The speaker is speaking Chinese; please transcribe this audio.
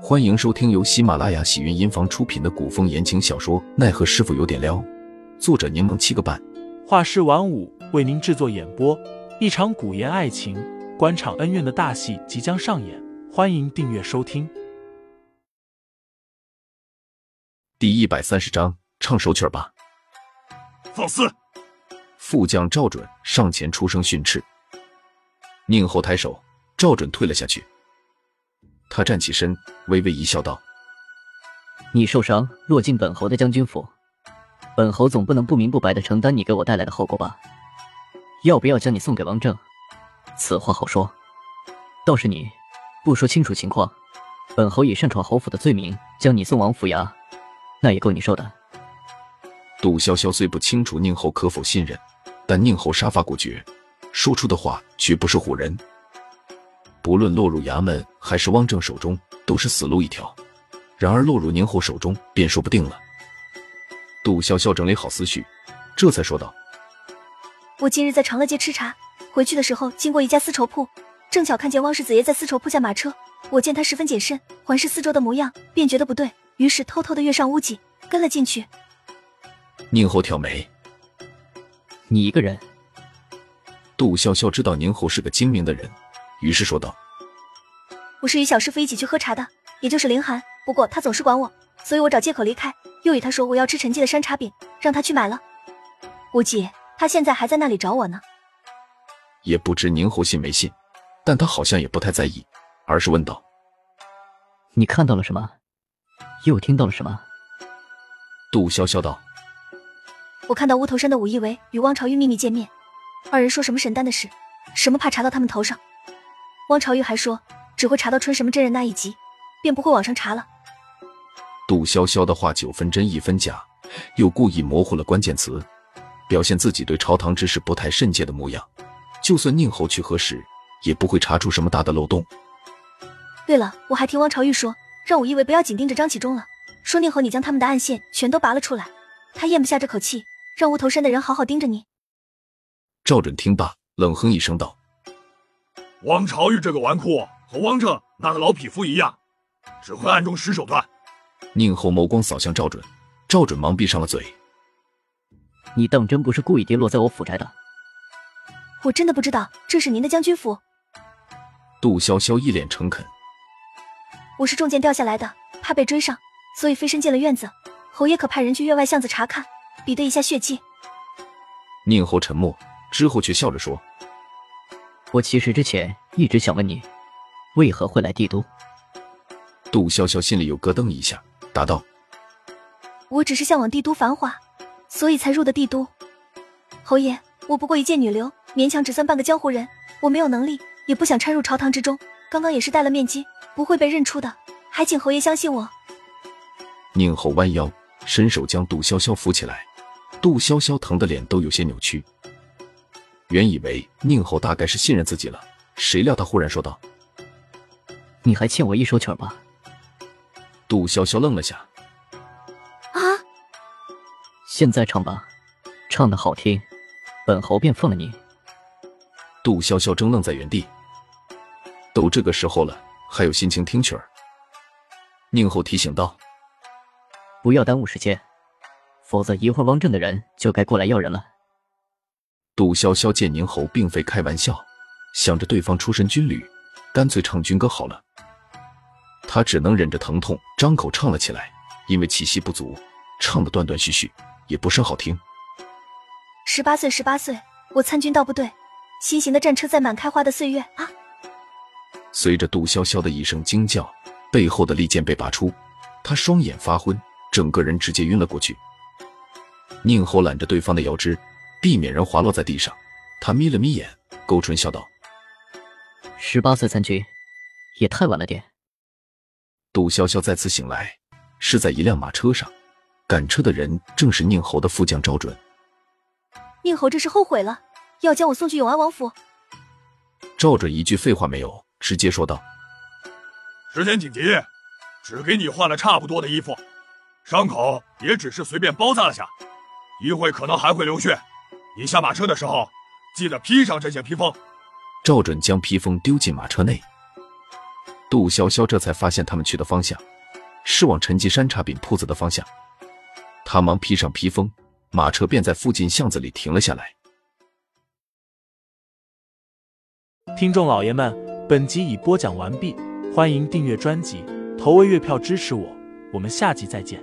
欢迎收听由喜马拉雅喜云音房出品的古风言情小说《奈何师傅有点撩》，作者柠檬七个半，画师晚舞为您制作演播。一场古言爱情、官场恩怨的大戏即将上演，欢迎订阅收听。第一百三十章，唱首曲吧。放肆！副将赵准上前出声训斥。宁侯抬手，赵准退了下去。他站起身，微微一笑，道：“你受伤，落进本侯的将军府，本侯总不能不明不白的承担你给我带来的后果吧？要不要将你送给王正？此话好说。倒是你，不说清楚情况，本侯以擅闯侯府的罪名将你送往府衙，那也够你受的。”杜潇潇虽不清楚宁侯可否信任，但宁侯杀伐果决，说出的话绝不是唬人。不论落入衙门还是汪正手中，都是死路一条。然而落入宁后手中，便说不定了。杜潇潇整理好思绪，这才说道：“我今日在长乐街吃茶，回去的时候经过一家丝绸铺，正巧看见汪氏子爷在丝绸铺下马车。我见他十分谨慎，环视四周的模样，便觉得不对，于是偷偷的跃上屋脊，跟了进去。”宁后挑眉：“你一个人？”杜潇潇知道宁后是个精明的人。于是说道：“我是与小师傅一起去喝茶的，也就是凌寒。不过他总是管我，所以我找借口离开，又与他说我要吃陈记的山茶饼，让他去买了。估计他现在还在那里找我呢。”也不知宁侯信没信，但他好像也不太在意，而是问道：“你看到了什么？又听到了什么？”杜潇潇道：“我看到乌头山的武义为与汪朝玉秘密见面，二人说什么神丹的事，什么怕查到他们头上。”汪朝玉还说，只会查到春什么真人那一集，便不会往上查了。杜潇潇的话九分真一分假，又故意模糊了关键词，表现自己对朝堂之事不太甚解的模样。就算宁侯去核实，也不会查出什么大的漏洞。对了，我还听汪朝玉说，让武义为不要紧盯着张启忠了，说宁侯你将他们的暗线全都拔了出来，他咽不下这口气，让乌头山的人好好盯着你。赵准听罢，冷哼一声道。汪朝玉这个纨绔和汪正那个老匹夫一样，只会暗中使手段。宁后眸光扫向赵准，赵准忙闭上了嘴。你当真不是故意跌落在我府宅的？我真的不知道这是您的将军府。杜潇潇一脸诚恳。我是中箭掉下来的，怕被追上，所以飞身进了院子。侯爷可派人去院外巷子查看，比对一下血迹。宁侯沉默之后，却笑着说。我其实之前一直想问你，为何会来帝都？杜潇潇心里又咯噔一下，答道：“我只是向往帝都繁华，所以才入的帝都。侯爷，我不过一介女流，勉强只算半个江湖人，我没有能力，也不想掺入朝堂之中。刚刚也是戴了面巾，不会被认出的，还请侯爷相信我。”宁侯弯腰，伸手将杜潇潇扶起来，杜潇潇疼的脸都有些扭曲。原以为宁后大概是信任自己了，谁料他忽然说道：“你还欠我一首曲吧？”杜潇潇愣了下，“啊，现在唱吧，唱的好听，本侯便放了你。”杜潇潇怔愣在原地，都这个时候了，还有心情听曲儿？宁后提醒道：“不要耽误时间，否则一会儿汪正的人就该过来要人了。”杜潇潇见宁侯并非开玩笑，想着对方出身军旅，干脆唱军歌好了。他只能忍着疼痛，张口唱了起来。因为气息不足，唱的断断续续，也不甚好听。十八岁，十八岁，我参军到部队，新型的战车载满开花的岁月啊！随着杜潇潇的一声惊叫，背后的利剑被拔出，他双眼发昏，整个人直接晕了过去。宁侯揽着对方的腰肢。避免人滑落在地上，他眯了眯眼，勾唇笑道：“十八岁参军，也太晚了点。”杜潇潇再次醒来，是在一辆马车上，赶车的人正是宁侯的副将赵准。宁侯这是后悔了，要将我送去永安王府。赵准一句废话没有，直接说道：“时间紧急，只给你换了差不多的衣服，伤口也只是随便包扎了下，一会可能还会流血。”你下马车的时候，记得披上这件披风。赵准将披风丢进马车内。杜潇潇这才发现他们去的方向是往陈记山茶饼铺子的方向，他忙披上披风，马车便在附近巷子里停了下来。听众老爷们，本集已播讲完毕，欢迎订阅专辑，投喂月票支持我，我们下集再见。